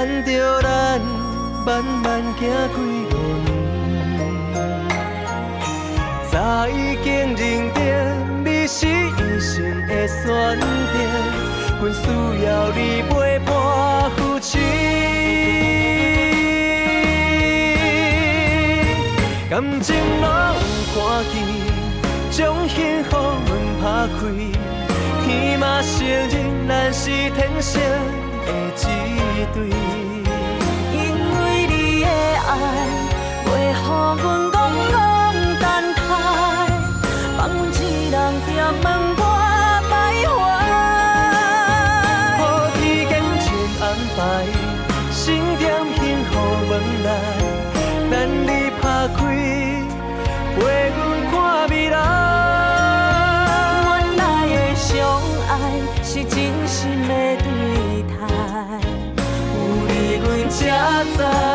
牵着咱慢慢行几路年，早已经认定你是一生的选择。阮需要你陪伴扶持，感情路有看见，将幸福门打开，天马行空，咱是天生的一对。因为你的爱，袂予阮孤孤单单，放阮一人在门外。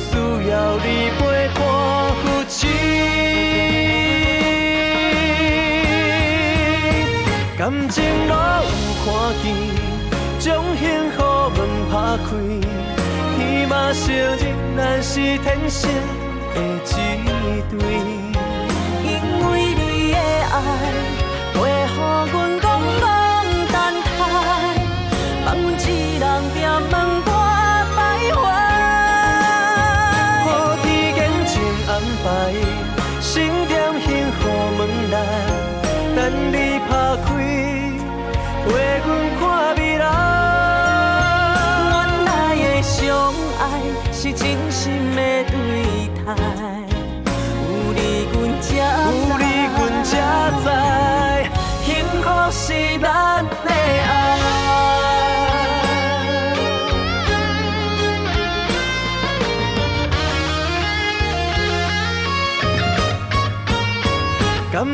需要你陪伴扶持，感情若有看见，将幸福门打开，天马行空，咱是天生的一对。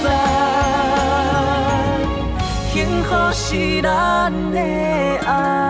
知，幸福是咱的爱。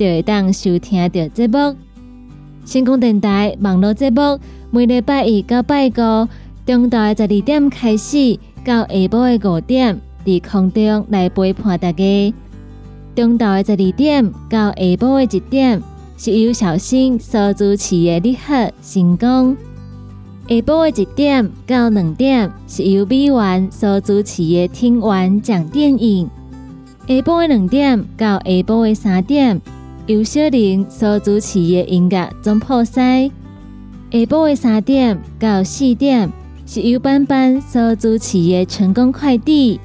就会当收听到节目。成功电台网络节目每礼拜一到拜五中昼的十二点开始，到下晡的五点，在空中来陪伴大家。中昼的十二点到下晡的一点，是由小新所主持的你好成功；下晡的一点到两点，是由美元所主持的听完讲电影；下晡的两点到下晡的三点，由小玲所主持的音乐总破塞；下晡的三点到四点，是由班班所主持的成功快递；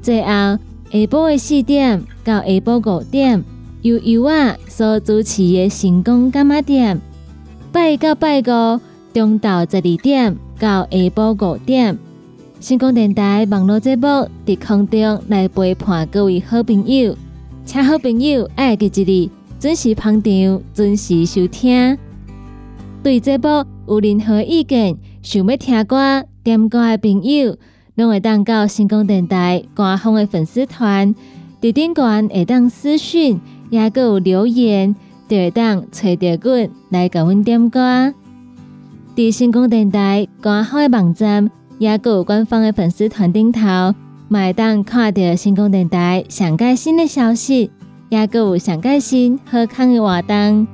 最后。下晡的四点到下晡五点，由由我所主持的成功干妈店。拜到拜五，中昼十二点到下晡五点，成功电台网络节目在空中来陪伴各位好朋友，请好朋友爱记一日，准时捧场，准时收听。对节目有任何意见，想要听歌、点歌的朋友。拢会当到星光电台官方的粉丝团，伫顶端会当私讯，也有留言，就会当找到阮来甲阮点歌。伫星光电台官方的网站，也有官方的粉丝团顶头，会当看到星光电台上盖新的消息，也有上盖新好康的活动。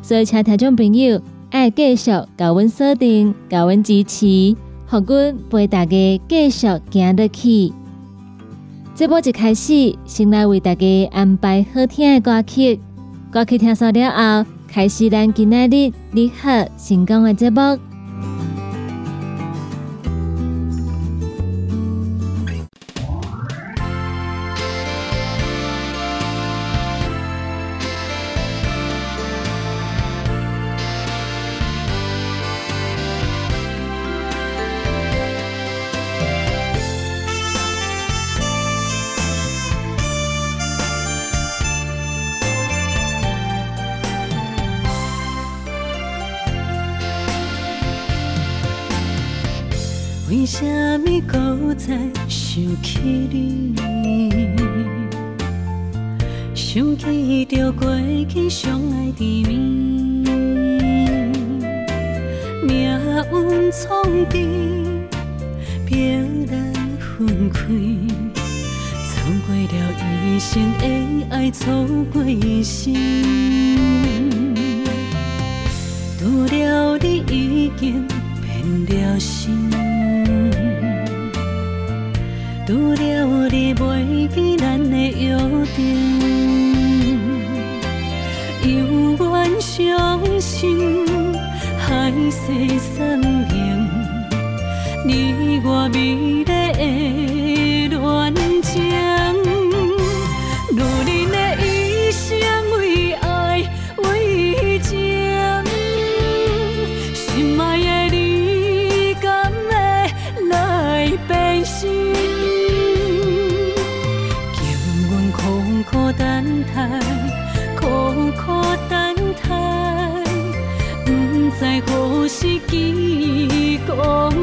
所以，请听众朋友爱继续甲阮锁定，甲阮支持。互阮陪大家继续行落去。这波一开始，先来为大家安排好听的歌曲。歌曲听熟了后，开始咱今日你好成功的节目。过一生，拄了你已经变了心。除了你袂记咱的约定，犹原相信海誓山盟，你我美丽的 oh.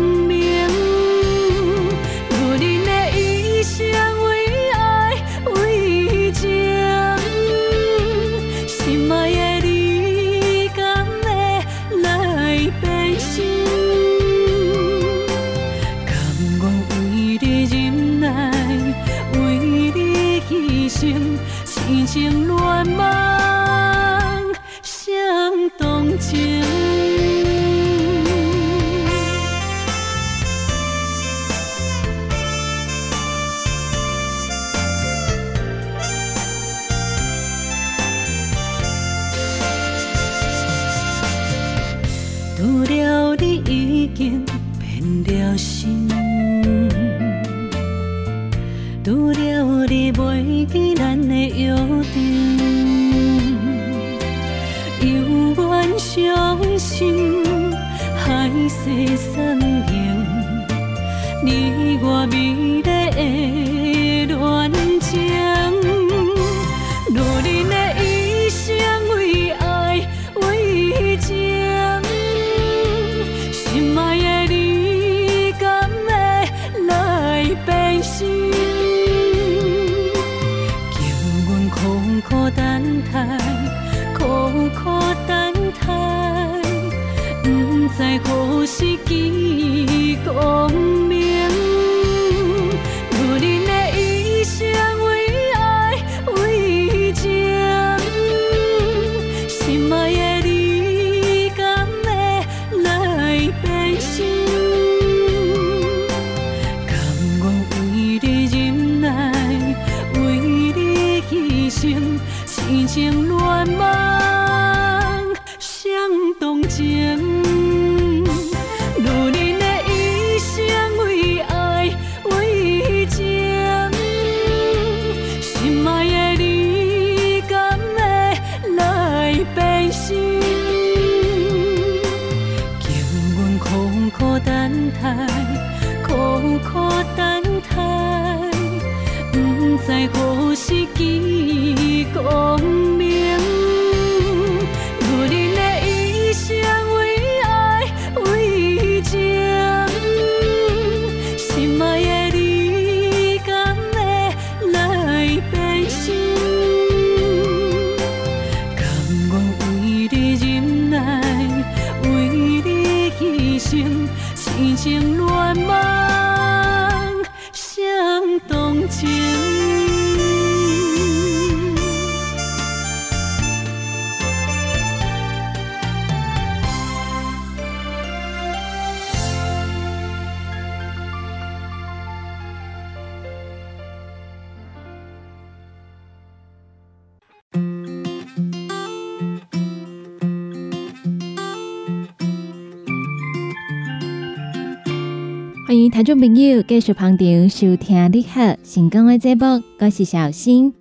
欢迎听众朋友继续旁听收听你好成功的节目，我是小新。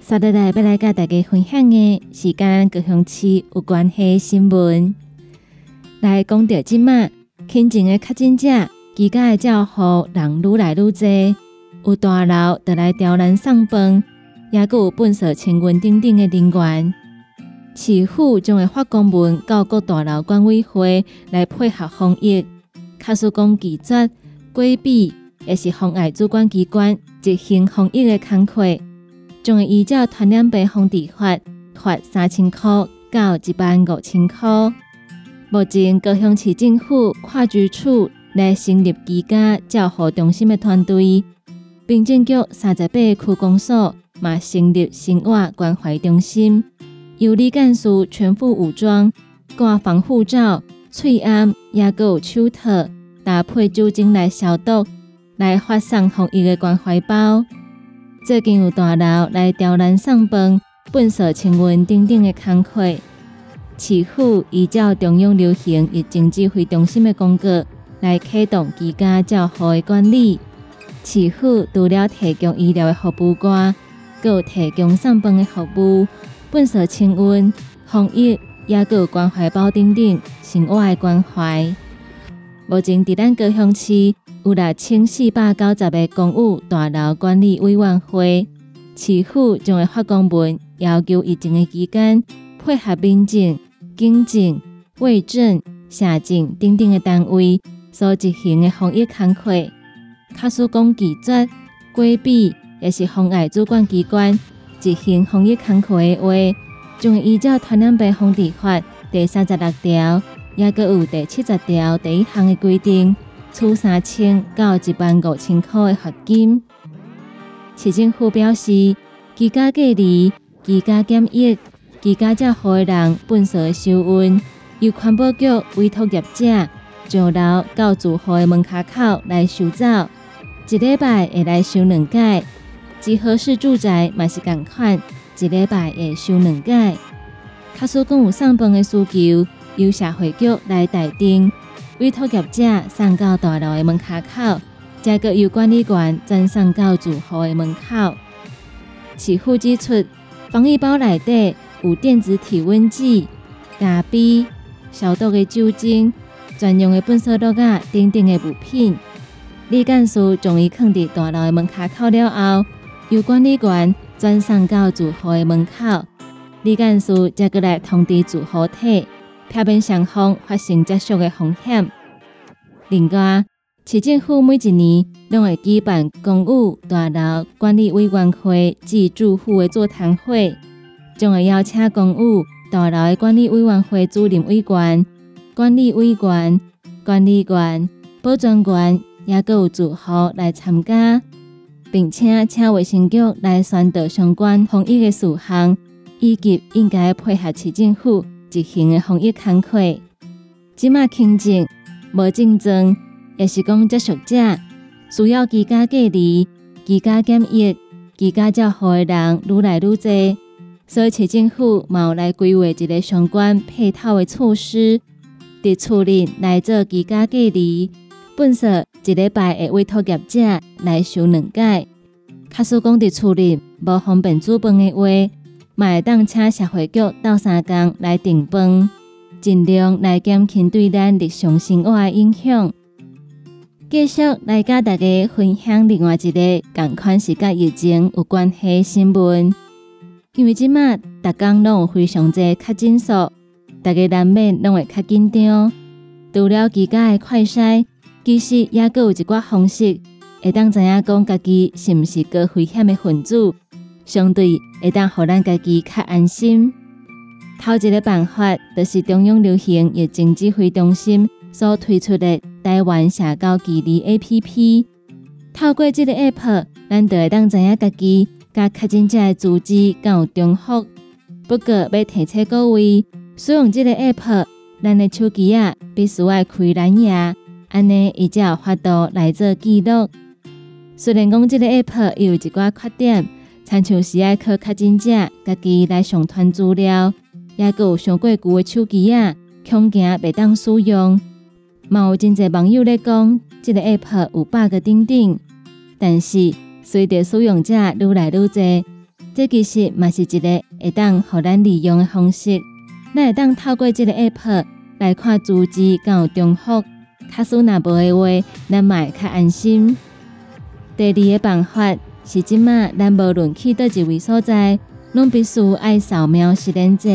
稍后来要来跟大家分享的是跟高雄市有关系的新闻。来讲到即马，亲情的确诊者，居家的照护人愈来愈多，有大楼得来调人上班，也有本社清运等等的人员。市府将会发公文到各大楼管委会来配合防疫。卡苏讲拒绝规避，也是妨碍主管机关执行防疫的工作，将会依照传染病防治法罚三千块到一万五千块。目前高雄市政府跨局处来成立居家照护中心的团队，并政局三十八区公所嘛成立生活关怀中心，由李干事全副武装，挂防护罩、喙安，也有手套。搭配酒精来消毒，来发送防疫的关怀包。最近有大楼来调人上班、本社清运等等的工作。市府依照中央流行疫情指挥中心的公告，来启动居家照护的管理。市府除了提供医疗的服务外，有提供上班的服务、本社清运、防疫，也有关怀包等等生活的关怀。目前，伫咱高雄市有六千四百九十个公务大楼管理委员会，市府将会发公文要求疫情的期间，配合民政、警政、卫政、社政等等的单位所执行的防疫工作。卡苏讲拒绝、规避，也是妨碍主管机关执行防疫工作的话，将依照传染病防治法第三十六条。也个有第七十条第一项的规定，处三千到一万五千块的罚金。市政府表示，居家隔离、居家检疫、居家照护的人本所收运，由环保局委托业者上楼到住户的门卡口来收走，一礼拜会来收两届。集合式住宅嘛是共款，一礼拜会收两届。卡所讲有上班的需求。由社会局来代订，委托业者送到大楼的门卡口，再个由管理员转送到住户的门口。市府指出，防疫包内底有电子体温计、咖啡、消毒的酒精、专用的粪扫垛啊等等的物品。李干事将伊放伫大楼的门卡口了后，由管理员转送到住户的门口。李干事再过来通知住户体，避免双方发生接触的风险。另外，市政府每一年拢会举办公务大楼管理委员会及住户的座谈会，将会邀请公务大楼的管理委员会主任委员、管理委员、管理员、保全员。也各有住户来参加，并且请卫生局来宣导相关防疫的事项，以及应该配合市政府执行的防疫工作。即马轻症、无症状，也是讲接触者需要居家隔离、居家检疫、居家照护的人愈来愈多，所以市政府嘛有来规划一个相关配套的措施，伫厝内来做居家隔离。本说一礼拜会委托业者来收两届。卡叔讲伫厝里无方便煮饭的话，嘛会当请社会局斗三工来订饭，尽量来减轻对咱日常生活的影响。继续来甲大家分享另外一个同款是甲疫情有关系新闻，因为即马逐工拢有非常侪确诊数，大家难免拢会较紧张。除了自家的快筛。其实也各有一寡方式，会当知影讲家己是毋是高危险的分子，相对会当互咱家己较安心。头一个办法，就是中央流行疫情指挥中心所推出的台湾社交距离 APP。透过这个 App，咱就会当知影家己甲确诊者的资质敢有重复。不过要提醒各位，使用这个 App，咱的手机啊必须要开蓝牙。安尼，伊才有法度来做记录。虽然讲即个 App 有一寡缺点，亲像是爱靠确诊者家己来上传资料，也有上过旧的手机啊，恐惊袂当使用。嘛有真侪网友咧讲，即个 App 有 bug 顶顶。但是随着使用者愈来愈多，这其实嘛是一个会当互咱利用的方式。咱会当透过即个 App 来看资质敢有重复。卡苏若无的话，咱嘛会较安心。第二个办法是，即马咱无论去倒一位所在，拢必须爱扫描实验者。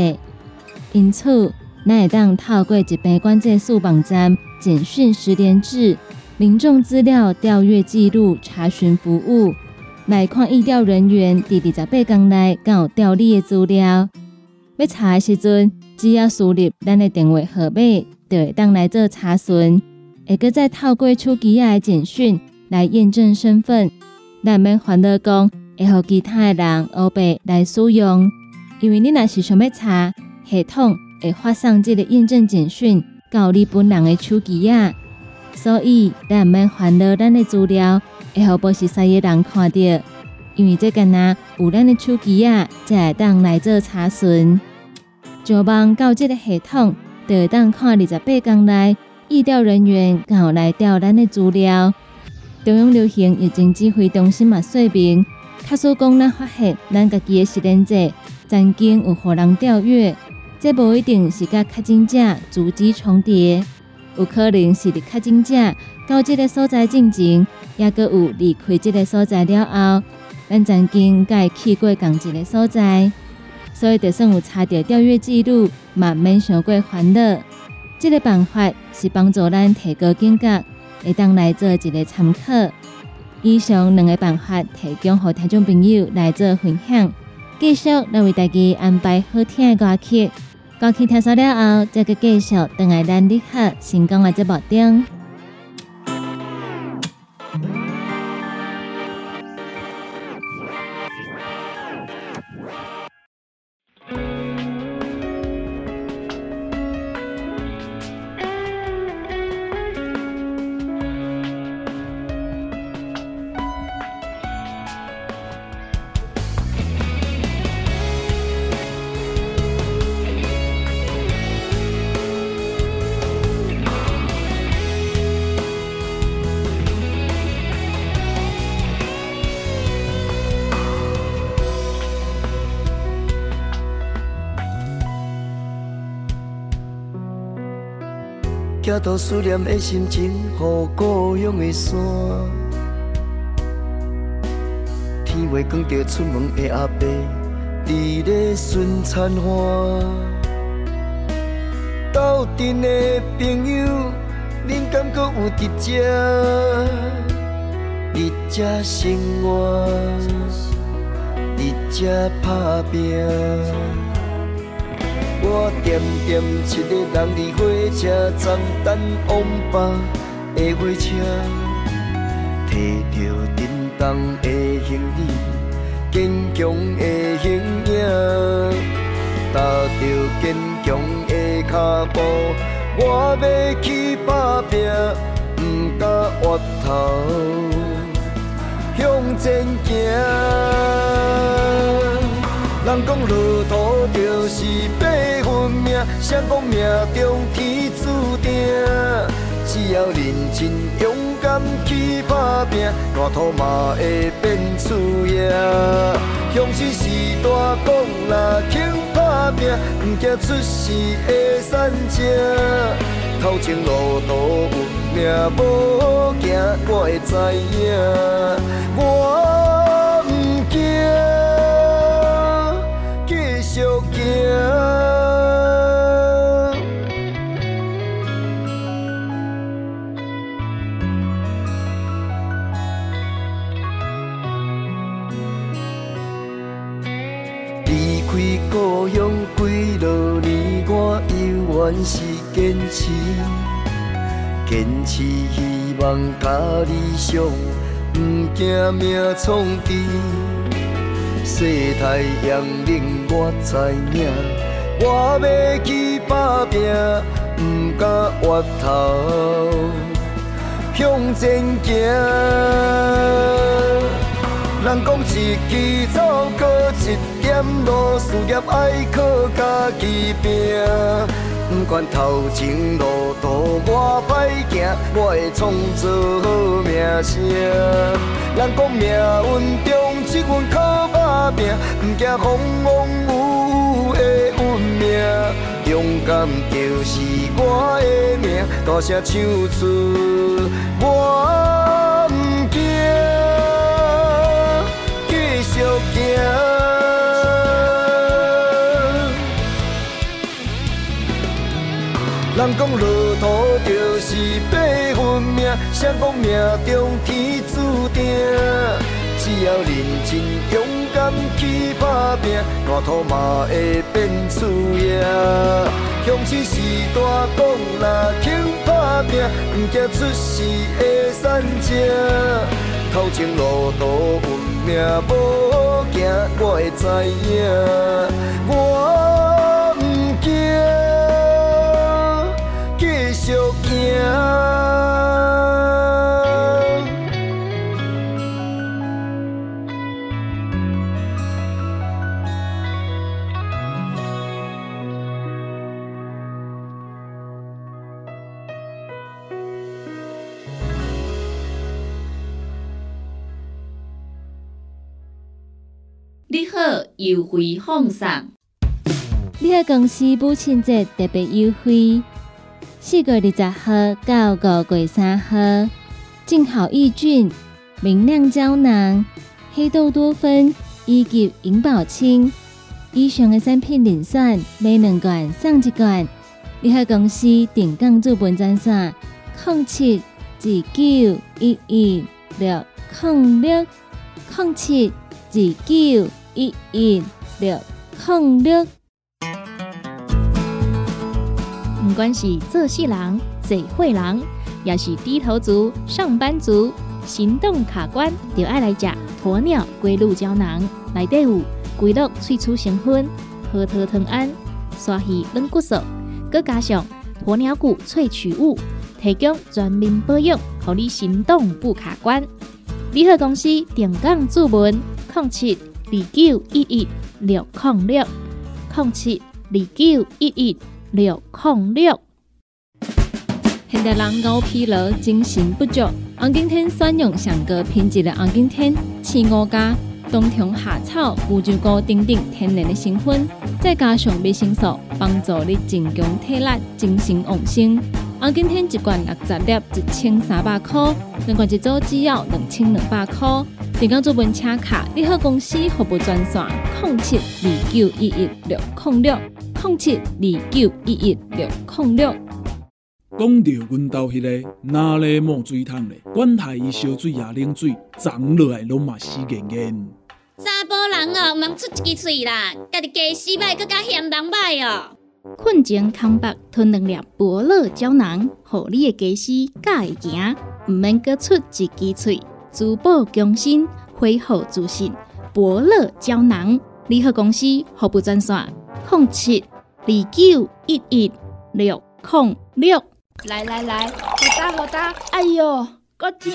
因此，咱会当透过疾病管制署网站简讯实联制民众资料调阅记录查询服务，来看疫调人员伫二十八天内敢有调理的资料。要查的时阵，只要输入咱的电话号码，就会当来做查询。会搁再透过手机仔的简讯来验证身份，难免烦恼讲会互其他的人乌白来使用。因为你若是想要查，系统会发送这个验证简讯到你本人的手机啊，所以咱免烦恼咱的资料会互不识识的人看到。因为这个呐有咱的手机啊才会当来做查询，上网到这个系统，就会当看二十八天内。疫调人员刚好来调咱的资料，中央流行疫情指挥中心嘛说明，卡所讲咱发现咱家己的实验者曾经有互人调阅，这无一定是甲确诊者足迹重叠，有可能是伫确诊者到这个所在进前，也阁有离开这个所在了后，咱曾经甲伊去过共一个所在，所以就算有查到调阅记录，嘛免伤过烦恼。这个办法是帮助咱提高警觉，会当来做一个参考。以上两个办法提供给听众朋友来做分享。继续来为大家安排好听的歌曲，歌曲听熟了后，再个继续等来咱立刻成功的节目中。寄托思念的心情，予故乡的山。天未光着出门的阿伯，伫咧寻残花。斗阵的朋友，恁敢阁有伫遮？伫遮生活，伫遮打拼。我惦惦一个人伫火车站等往北的火车，提着沉重的行李，坚强的形影，踏着坚强的脚步，我要去打拼，不敢回头向前行。人讲路途就是八分命，谁讲命中天注定？只要认真勇敢去打拼，大土嘛会变厝野。乡亲是大讲啦，肯打拼，不惊出世会散车。头前路途有命无行，我会知影。我离开故乡几落年，我犹原是坚持，坚持希望甲理想，不惊命创治。世态炎凉我知影，我要去打拼，不敢回头向前行。人讲一枝草，搁一点路，事业爱靠家己拼。不管头前路途我歹行，我会创造好名声。人讲命运中一份靠拼，不惊风风雨雨的运命。勇敢就是我的命，大声唱出我不惊，继续行。人讲路途就是八分命，谁讲命中天注定？只要认真勇敢去打拼，大土嘛会变厝野。乡亲是大讲啦，肯打拼，不惊出事会散车。头前路途运命无行，我会知影。我不惊。小你优惠放送。你好，公司母亲节特别优惠。四月二十号到五月三号，净好益菌、明亮胶囊、黑豆多酚以及银保清以上的产品零选买两罐送一罐。你好公司定岗做本专线：零七二九一一六零六空七二九一一六零六。不管是做事人、嘴会人，也是低头族、上班族，行动卡关，就爱来吃鸵鸟龟鹿胶囊。内底有龟鹿萃取成分，核桃藤胺、刷鱼软骨素，佮加上鸵鸟骨萃取物，提供全面保养，让你行动不卡关。联合公司定岗注文：控七二九一一六零六零七二九一一。六控六，现代人熬疲劳、精神不足。红景天选用上个品质的红景天，青五加冬虫夏草、乌鸡菇等等天然的成分，再加上维生素，帮助你增强体力、精神旺盛。啊，今天一罐六十粒，一千三百块；两罐一组只要两千两百块。订购做文车卡，你好公司服务专线：零七二九一一六零六零七二九一一六零六。讲到阮兜迄个哪里冒水桶咧，管他伊烧水也冷水，长落来拢嘛死严严。查甫人哦，毋通出一支喙啦，家己家死歹，更加嫌人歹哦。困前空白吞两粒伯乐胶囊，互你的家私敢会行，毋免搁出一支喙。珠宝更新，恢复自信。伯乐胶囊，联合公司服务专线：零七二九一一六零六。来来来，好打好打，哎哟，够痛！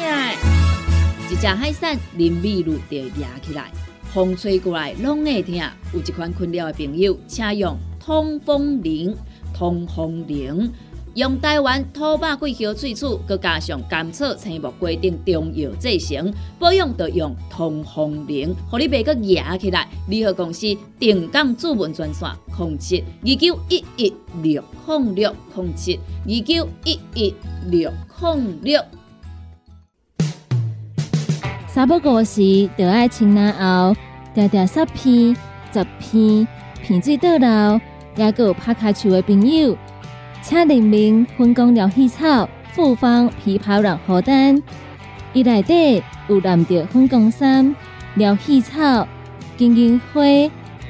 一只海扇林密路就压起来，风吹过来拢会痛。有一款困扰的朋友，请用通风铃，通风铃用台湾土白桂花萃取，佮加上甘草、青木、规定中药制成，保养要用通风灵，互你袂佮压起来。联合公司定岗主文专线：零七二九一一六零六零七二九一一六零六。三不五时，就爱清南后，条条十片、十片，片水倒流，也有拍卡树的朋友，请联名分工疗气草、复方枇杷软荷丹，伊内底有蓝着分工参、疗气草、金银花、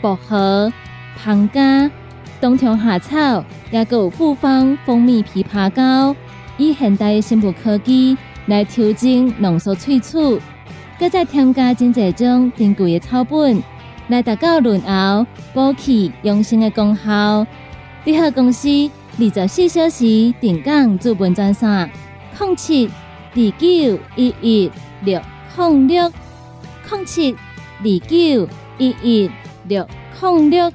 薄荷、胖加、冬虫夏草，也有复方蜂蜜枇杷膏，以现代的生物科技来调整浓缩萃取。搁再添加真济种珍贵的草本，来达到润喉、补气、养生的功效。联合公司二十四小时定岗资本专线：零七二九一一六零六零七二九一一六零六。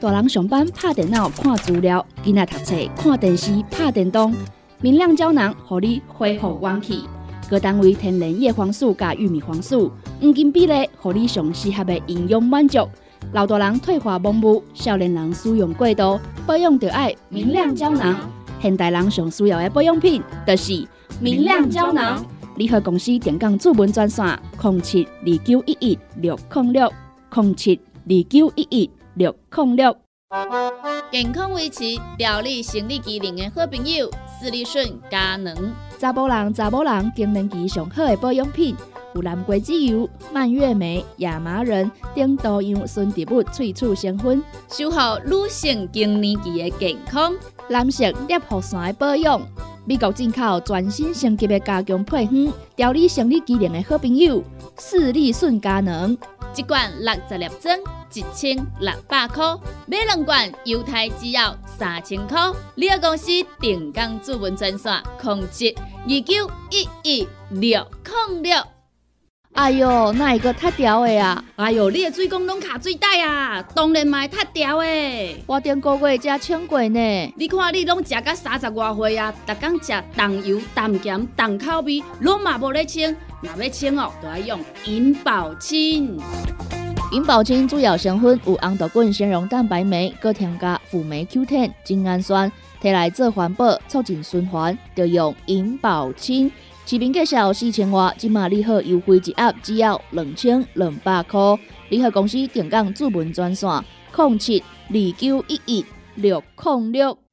大人上班拍电脑看资料，囡仔读册看电视拍电动。明亮胶囊，互你恢复元气。各单位天然叶黄素加玉米黄素，黄金比例，互你上适合的营养满足。老大人退化盲目，少年人使用过度，保养就要明亮胶囊。现代人上需要的保养品，就是明亮胶囊。联合公司电讲主文专线：零七二九一一六零六零七二九一一六零六。健康维持、调理生理机能的好朋友。斯利顺佳能，查甫人、查某人更年期上好的保养品，有蓝桂枝油、蔓越莓、亚麻仁等多样纯植物萃取成分，守护女性更年期的健康。男性尿酸的保养，美国进口全新升级的加强配方，调理生理机能的好朋友，四力顺佳能，一罐六十粒装。一千六百块，买两罐犹太只要三千块。你个公司定岗主文专线：控制二九一一六零六。哎哟，那一个太屌的啊？哎哟，你的水工拢卡水袋啊，当然嘛太屌的。我顶个月才称过呢。你看你拢食到三十外岁啊，逐工食重油、重咸、重口味，拢嘛无咧清。若要清哦，就要用银保清。银保清主要成分有红豆根、纤溶蛋白酶，搁添加辅酶 Q10、精氨酸，摕来做环保、促进循环，就用银保清。市面介绍四千瓦，今马利好优惠一盒只要两千两百块。联合公司定岗主文专线：零七二九一一六零六。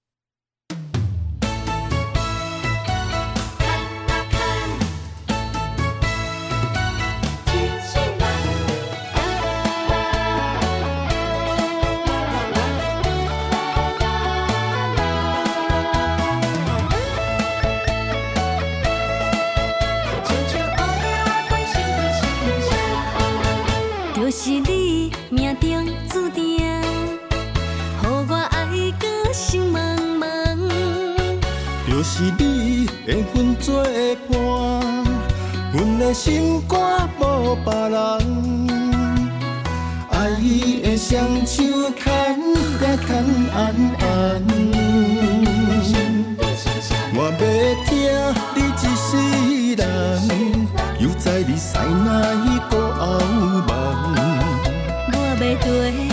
是你的分作伴，阮的心肝无别人。爱伊的双手牵呀牵安安。我要听你一世人，又在你西那个后门。我要对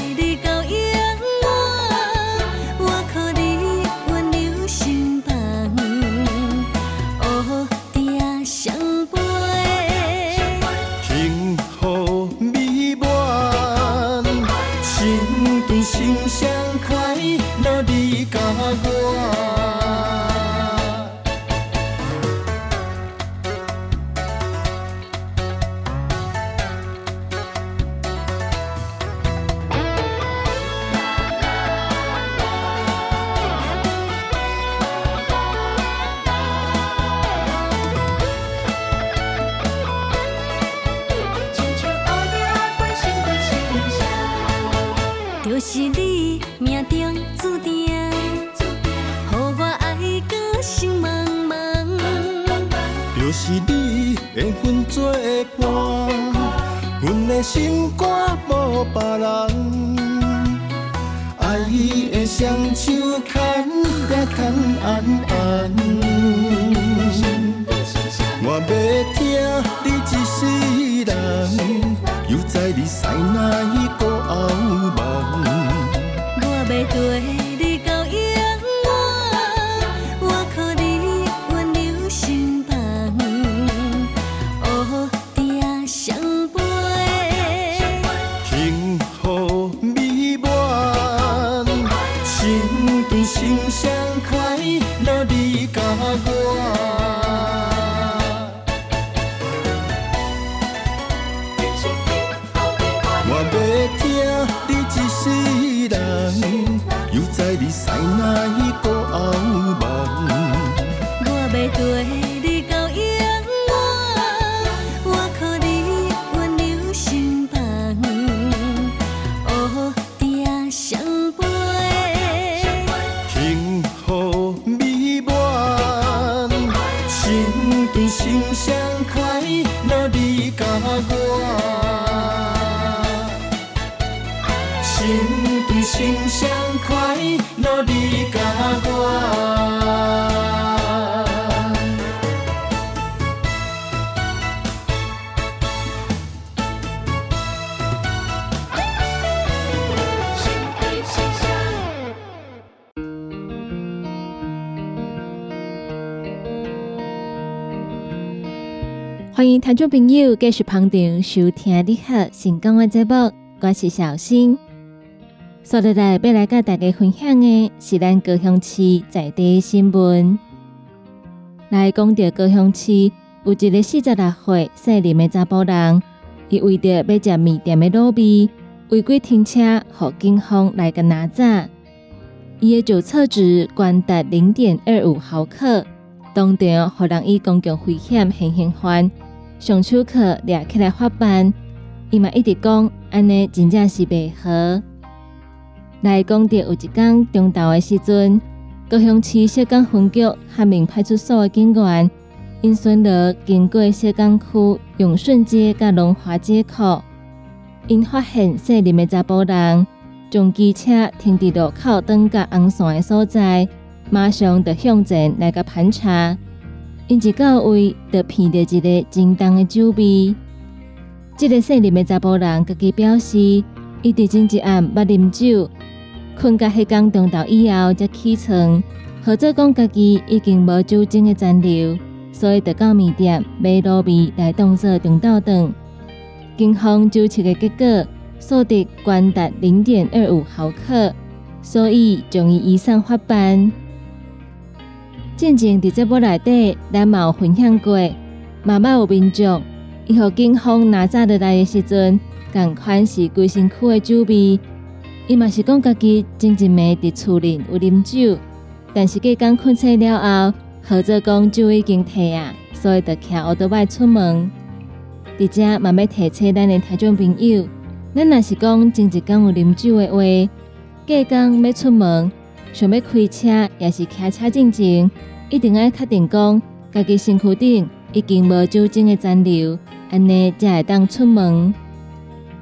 朋友继续捧场收听你好成功的节目，我是小新。所以来要来甲大家分享的是咱高雄市在地的新闻。来讲到高雄市有一个四十六岁姓林的查甫人，伊为着要食面店的卤味，违规停车，互警方来个拿走。伊的酒测值高达零点二五毫克，当场互人以公共危险现行犯上手铐掠起来发班。伊嘛一直讲，安尼真正是袂好。来讲到有一天中昼的时阵，高雄市社港分局和明派出所的警员因巡逻经过社港区永顺街甲龙华街口，因发现姓林的查甫人将机车停伫路口等甲红线的所在，马上就向前来甲盘查，因一到位就闻到一个真重的酒味。这个姓林的查甫人家己表示，伊伫前一暗捌啉酒。困到迄天中昼以后才起床，或者讲家己已经无酒精的残留，所以就到面店买卤味来当做中昼顿。警方酒测的结果数值高达零点二五毫克，所以将伊移送法办。进前伫节目内底，咱嘛有分享过，妈妈有民众伊互警方拿走落来的时阵，共款是规身躯的酒味。伊嘛是讲家己前一暝伫厝里有啉酒，但是隔天困醒了后，或者讲酒已经退啊，所以就骑乌多摆出门。伫遮嘛要提醒咱的听众朋友，咱若是讲前一天有啉酒的话，隔天要出门，想要开车也是开车进前，一定要确定讲家己身躯顶已经无酒精的残留，安尼才会当出门。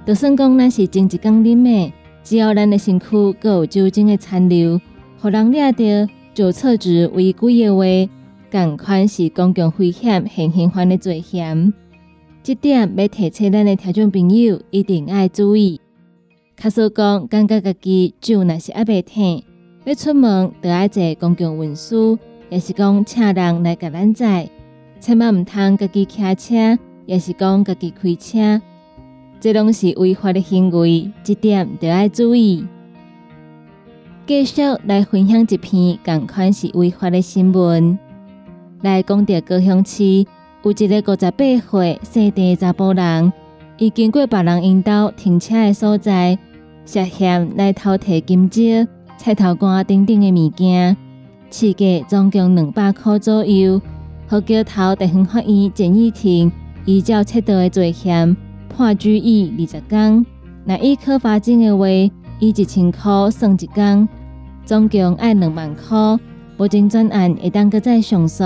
就算讲咱是前一天啉的。只要咱的身躯阁有酒精的残留，互人掠到酒测值违规的话，共款是公共危险现行犯的罪嫌。这点要提醒咱的听众朋友一定要注意。卡说讲，感觉家己酒若是还袂停，要出门就要坐公共运输，也是讲请人来甲咱载，千万毋通家己骑车，也是讲家己开车。这拢是违法的行为，这点就要注意。继续来分享一篇共款是违法的新闻。来讲到高雄市有一个五十八岁姓陈查甫人，伊经过别人引导停车的所在，涉嫌来偷摕金蕉、菜头干等等的物件，市价总共两百块左右。和桥头地方法院简易庭依照窃盗的罪嫌。判拘役二十天，若以科罚金的话，以一千块算一天，总共爱两万块。目前专案会当搁再上诉。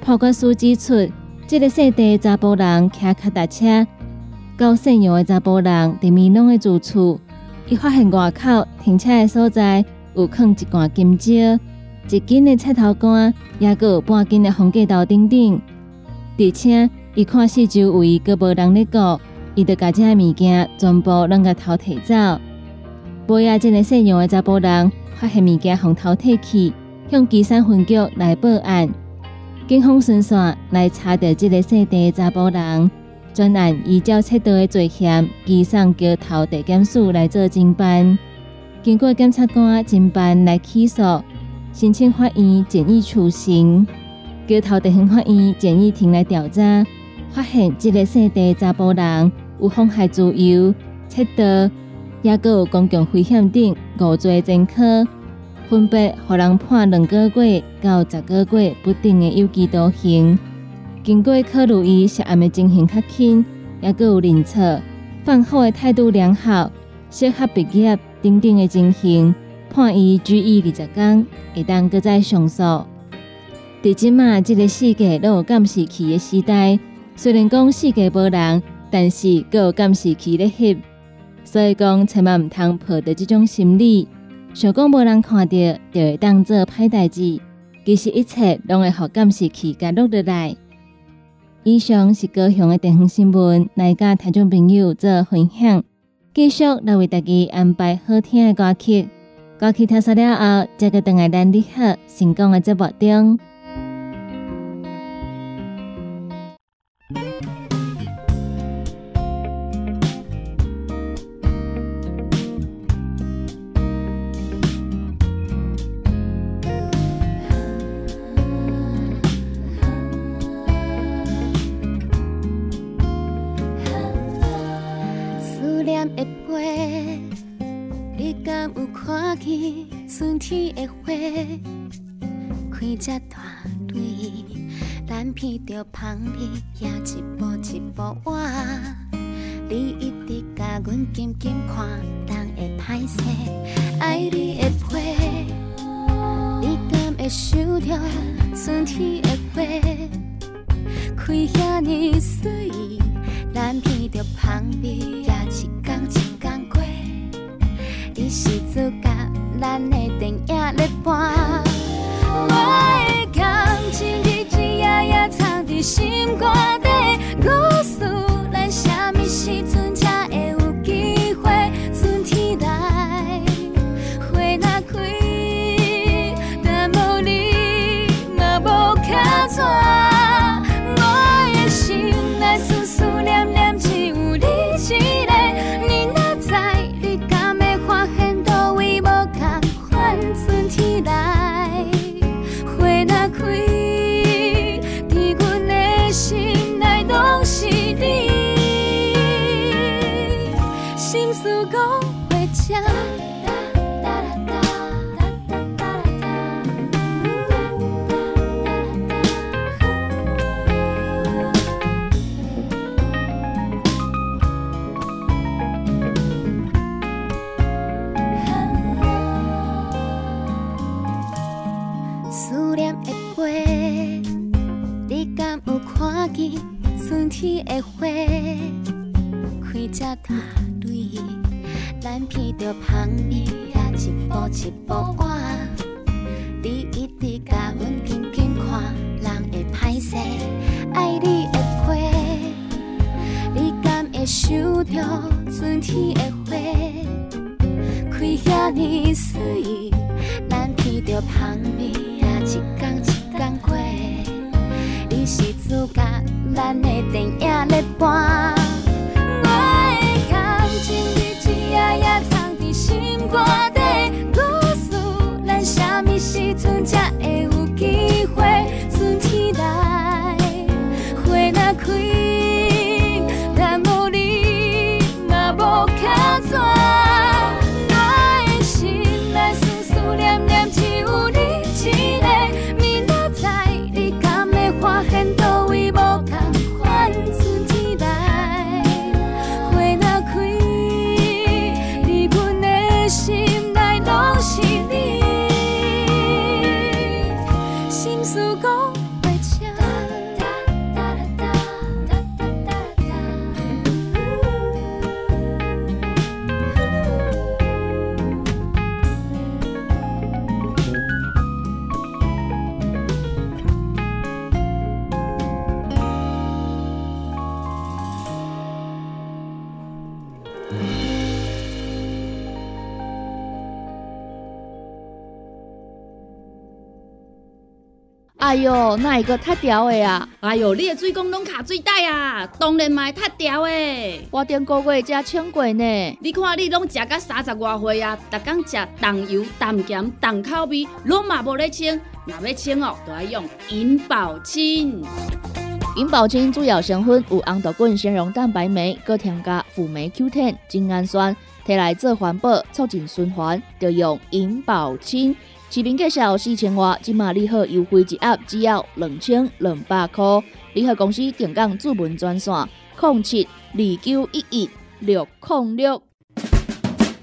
破格书指出，这个细地查甫人骑脚踏车，到姓杨的查甫人伫面拢的住处，伊发现外口停车的所在有放一罐金蕉、一斤的菜头干，也搁有半斤的红芥豆等等。而且伊看四周围搁无人咧顾，伊就把这物件全部拢个偷摕走。无亚这个姓杨的查甫人发现物件互偷摕去，向基山分局来报案。警方顺线来查到这个姓地的查甫人，专案依照窃盗的罪嫌，移送桥头地检署来做侦办。经过检察官侦办来起诉，申请法院建议处刑。桥头地方法院建议庭来调查，发现这个姓地查甫人有妨害自由、窃盗，也个有公共危险等五罪前科，分别互人判两个月到十个月不定的有期徒刑。经过考虑伊涉案的情形较轻，也个有认错、犯后的态度良好、适合毕业等等的情形，判伊拘役二十天，会当搁再上诉。伫即马即个世界都有监视器的时代，虽然讲世界无人，但是阁有监视器咧翕，所以讲千万毋通抱着即种心理，想讲无人看到就会当做歹代志。其实一切拢会互监视器记录落来。以上是高雄的地方新闻，来甲听众朋友做分享。继续来为大家安排好听的歌曲，歌曲听完了后，再个等来咱你好成功的节目中。闻着香味，也一步一步我。你一直甲阮紧紧看，人会歹势。爱你的花，你敢会想着春天的花？开遐尼水，咱闻着香味，也一天一天过。你是主角，咱的电影在播。日夜夜藏伫心肝底，告诉咱什么时阵哟，那一个太屌的啊！哎呦，你的水工拢卡水袋啊，当然嘛会塌掉的。我顶个月才请过呢。你看你拢食到三十外岁啊，逐工食重油、重咸、重口味，拢嘛无咧清。若要清哦，就要用银保清。银保清主要成分有红豆滚、纤溶蛋白酶，搁添加辅酶 Q10、精氨酸，摕来做环保、促进循环，就用银保清。视频介绍四千瓦，今马利好优惠一盒只要两千两百块。利好公司定岗主文专线：零七二九一一六零六。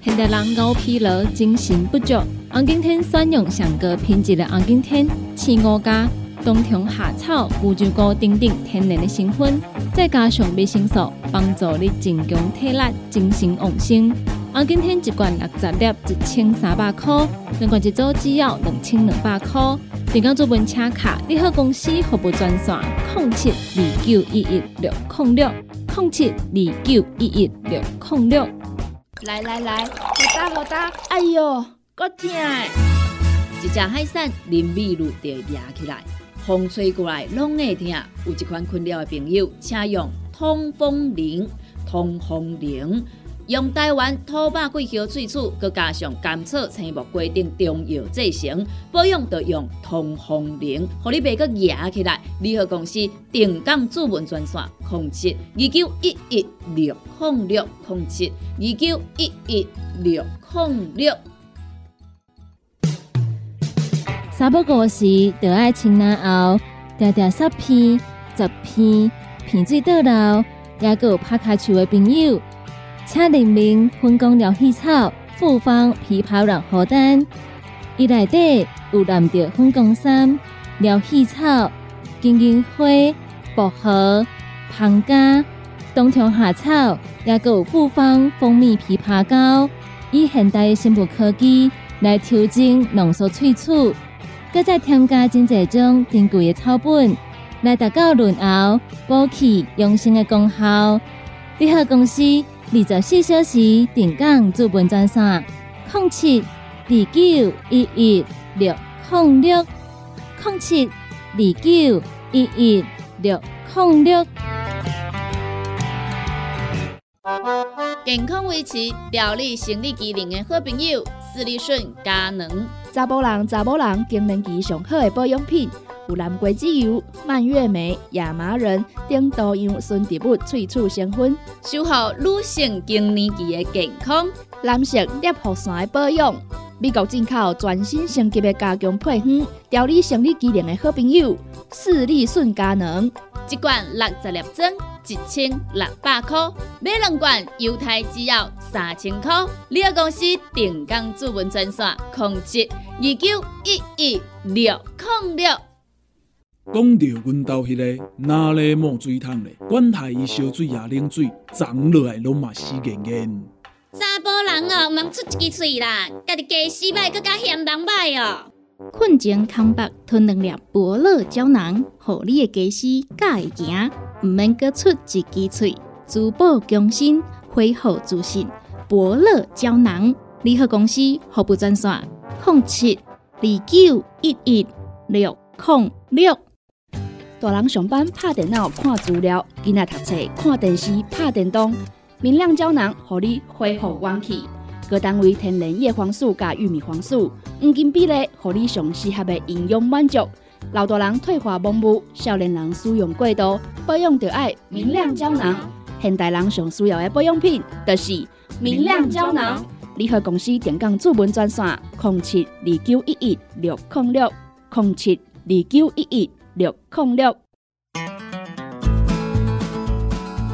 现代人熬疲劳、精神不足，红景天选用上个品质的红景天青五加冬虫夏草、乌鸡菇等等天然的成分，再加上维生素，帮助你增强体力、精神旺盛。红景天一罐六十粒，一千三百块；两罐一组只要两千两百块。订购做本车卡，你好公司服务专线：零七二九一一六零六零七二九一一六零六。来来来，好打好打！哎哟，够痛！一只海扇淋雨露就压起来，风吹过来拢会痛。有一款困扰的朋友，请用通风铃、通风铃。用台湾土白桂花萃取，佮加上甘草、青木规定中药制成，保养要用通风灵，互你袂佮压起来。联合公司定岗主文专线：零七二九一一六零六零七二九一一六零六。三不五时，就爱清冷后，条条十片、十片，片水倒流，也佮有拍卡球的朋友。请联名分工疗气草、复方枇杷软荷丹，伊内底有蓝调分工三疗气草、金银花、薄荷、胖加、冬虫夏草，也有复方蜂蜜枇杷膏，以现代的生物科技来调整浓缩萃取，搁再添加真济种珍贵的草本，来达到润喉、补气、养生的功效。联合公司。二十四小时定岗资本专线：零七二九一一六零六零七二九一一六零六。健康维持、调理生理机能的好朋友——斯利顺佳能。查甫人、查某人更年期上好的保养品。有蓝桂枝油、蔓越莓、亚麻仁等多样纯植物萃取成分，守护女性更年期的健康。男性尿线的保养，美国进口全新升级的加强配方，调理生理机能的好朋友——视力顺佳能。一罐六十粒装，一千六百块；买两罐，犹太制药三千块。你个公司定岗主文专线：控制二九一一六零六。讲到阮兜迄个哪里冒水桶咧，管他伊烧水也冷水，长落来拢嘛死严严。查甫人哦，毋通出一支嘴啦，家己家死歹，更加嫌人歹哦。困前空白吞两粒伯乐胶囊，互你的家死敢会行，毋免搁出一支嘴，珠宝强身，恢复自信。伯乐胶囊，联合公司服务专线：零七二九一一六零六。大人上班拍电脑看资料，囡仔读册看电视拍电动。明亮胶囊，互你恢复元气。各单位天然叶黄素加玉米黄素，黄金比例，互你上适合的营养满足。老大人退化盲目，少年人使用过度，保养就爱明亮胶囊。现代人上需要的保养品，就是明亮胶囊。联合公司电讲主文专线：零七二九一一六零六零七二九一一。六零六，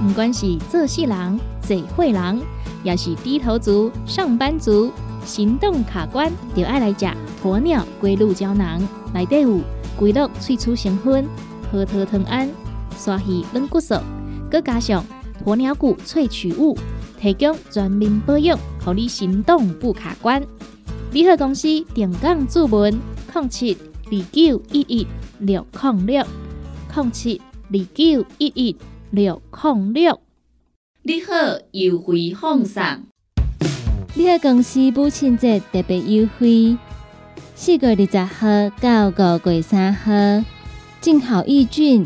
不管是做事人、做会人，也是低头族、上班族、行动卡关，就爱来吃鸵鸟龟鹿胶囊。内底有龟鹿萃取成分，核桃藤胺、鲨鱼软骨素，佮加上鸵鸟骨萃取物，提供全面保养，让你行动不卡关。联合公司定岗注文：零七二九一一六零六零七二九一一六零六。你好，优惠放送。联合公司母亲节特别优惠，四月二十号到五月三号，净好益菌、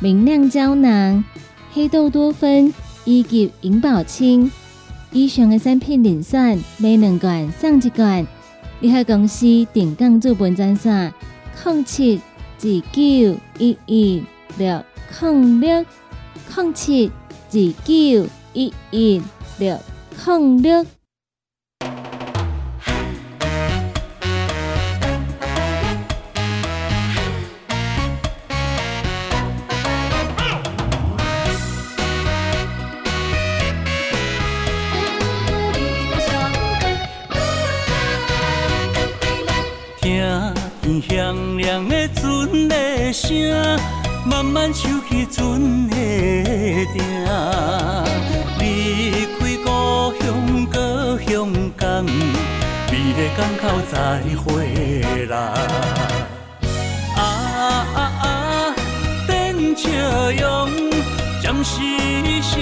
明亮胶囊、黑豆多酚以及银保清以上的产品零选每两罐送一罐。联合公司定岗资本专线：零七二九一一六零六零七二九一一六零六。慢慢收起船的艇，离开故乡故乡港，美丽港口再会啦。啊啊啊！电笑容，暂时小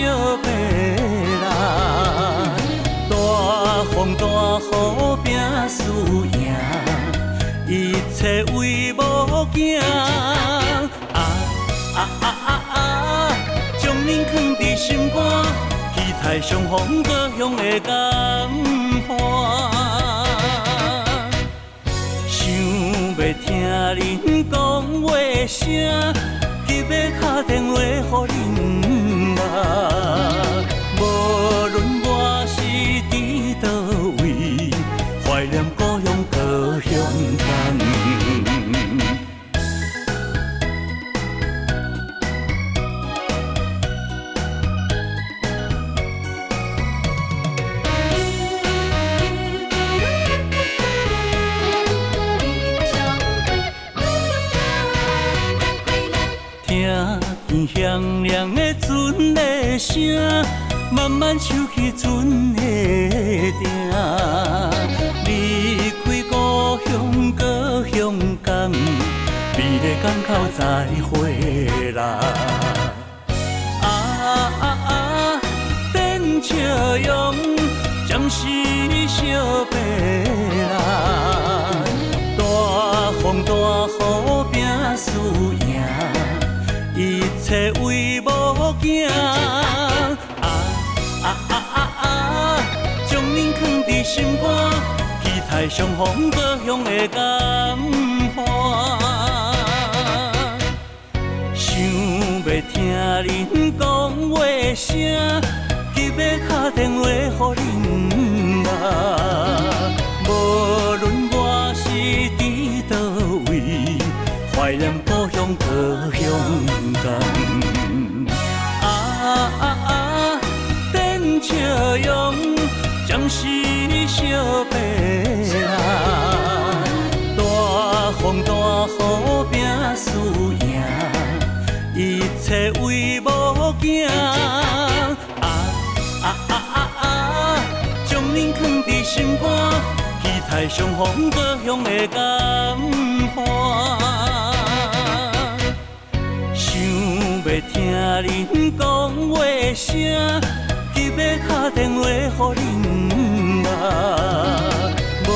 白啦，大风大雨拼输赢。一切为无惊，心肝，期待相逢故乡的港湾。想要听恁讲话声，急要打电话给恁啊！无论我是伫倒位，怀念故乡故乡。响慢慢收起船的艇，离开故乡故乡港，美丽港口再会期待相逢故乡的港湾。想要听恁讲话声，急要打电话给恁啊！无论我是伫倒位，怀念故乡故乡。啊啊啊！电笑容，暂时小白切为无惊。啊啊啊啊啊！将恁藏伫心肝，期待相逢故乡的港湾。要听恁讲话声，急要打电话给恁啊！无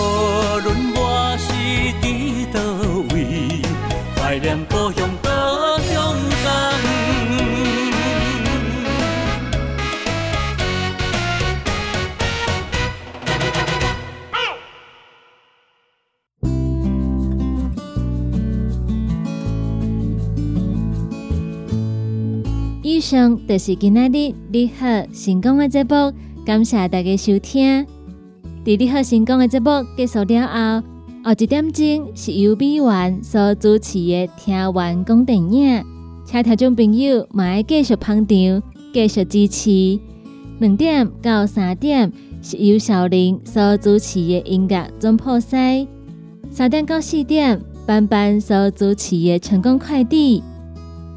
论我是伫倒位，怀念故乡上就是今仔日你好成功的节目，感谢大家收听。伫你好成功的节目结束了后，后一点钟是由美元所主持的听完讲电影，请听众朋友嘛爱继续捧场，继续支持。两点到三点是由小玲所主持的音乐总破塞，三点到四点班班所主持的成功快递。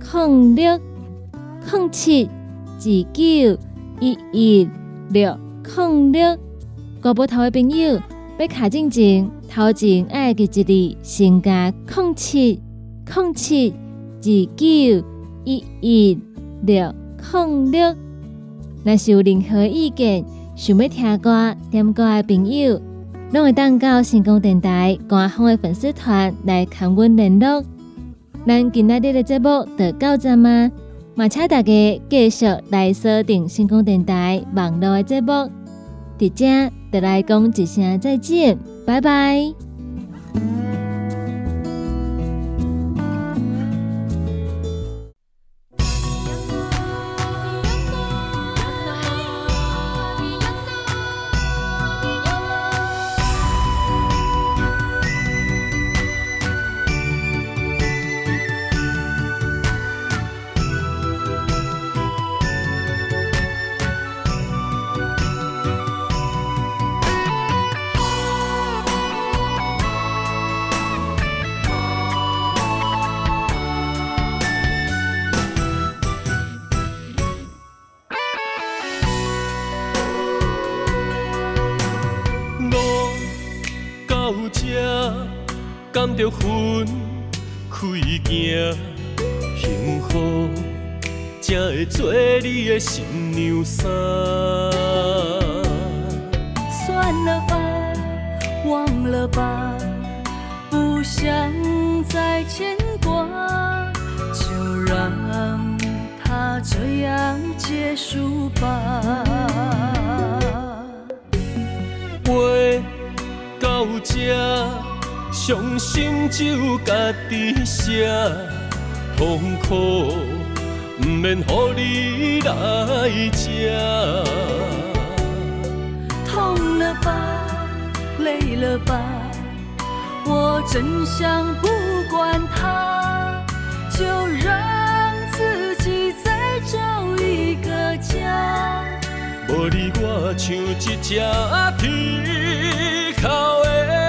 零六零七二九一一六零六，国宝头的朋友要卡进前，头前爱记一字，先加零七零七二九一一六零六。若是有任何意见，想要听歌、点歌的朋友，拢会当到成功电台官方的粉丝团来跟阮联络。咱今仔日的节目就到这吗？嘛，请大家继续来锁定星空电台网络的节目，伫遮就来讲一声再见，拜拜。了吧，累了吧，我真想不管他，就让自己再找一个家。无你我像一只皮靠的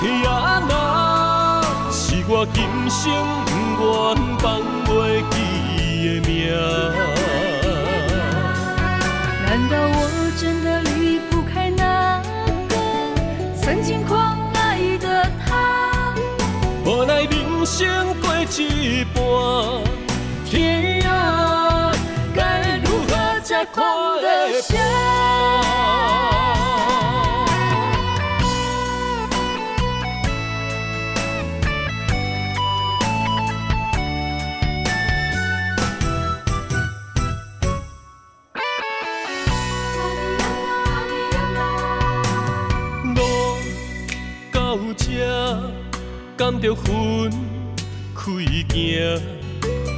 娜，塔提亚娜。我今生不愿放袂记的名。难道我真的离不开那个曾经狂爱的他？无奈人生过一半，天涯该如何才看得下？着分开行，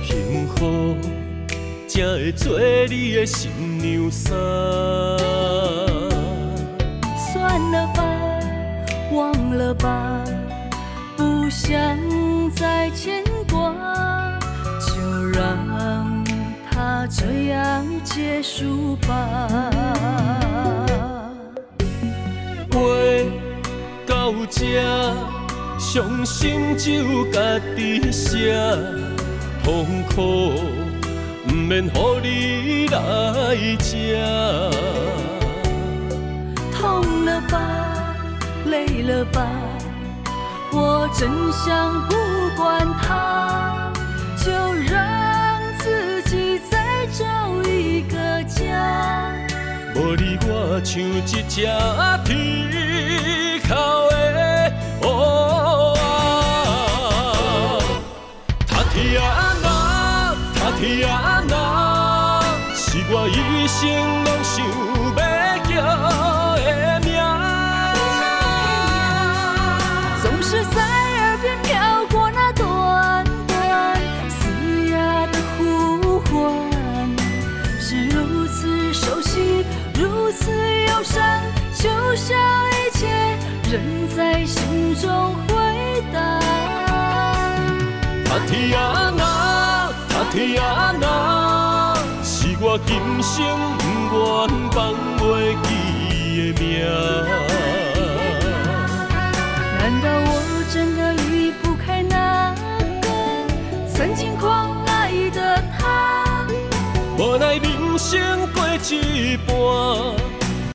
幸福才会做你的新娘衫。算了吧，忘了吧，不想再牵挂，就让它这样结束吧。话到这。伤心只有家己写，痛苦不免乎你来吃。痛了吧，累了吧，我真想不管他，就让自己再找一个家。无你我像一只天口的哪，他天哪，是我一生拢想要叫的名。总是在耳边飘过那短短嘶哑的呼唤，是如此熟悉，如此忧伤，就像一切仍在心中回荡。他天哪，他天哪，是我今生不愿放袂记的名。难道我真的离不开那个曾经狂爱的他？无奈人生过一半，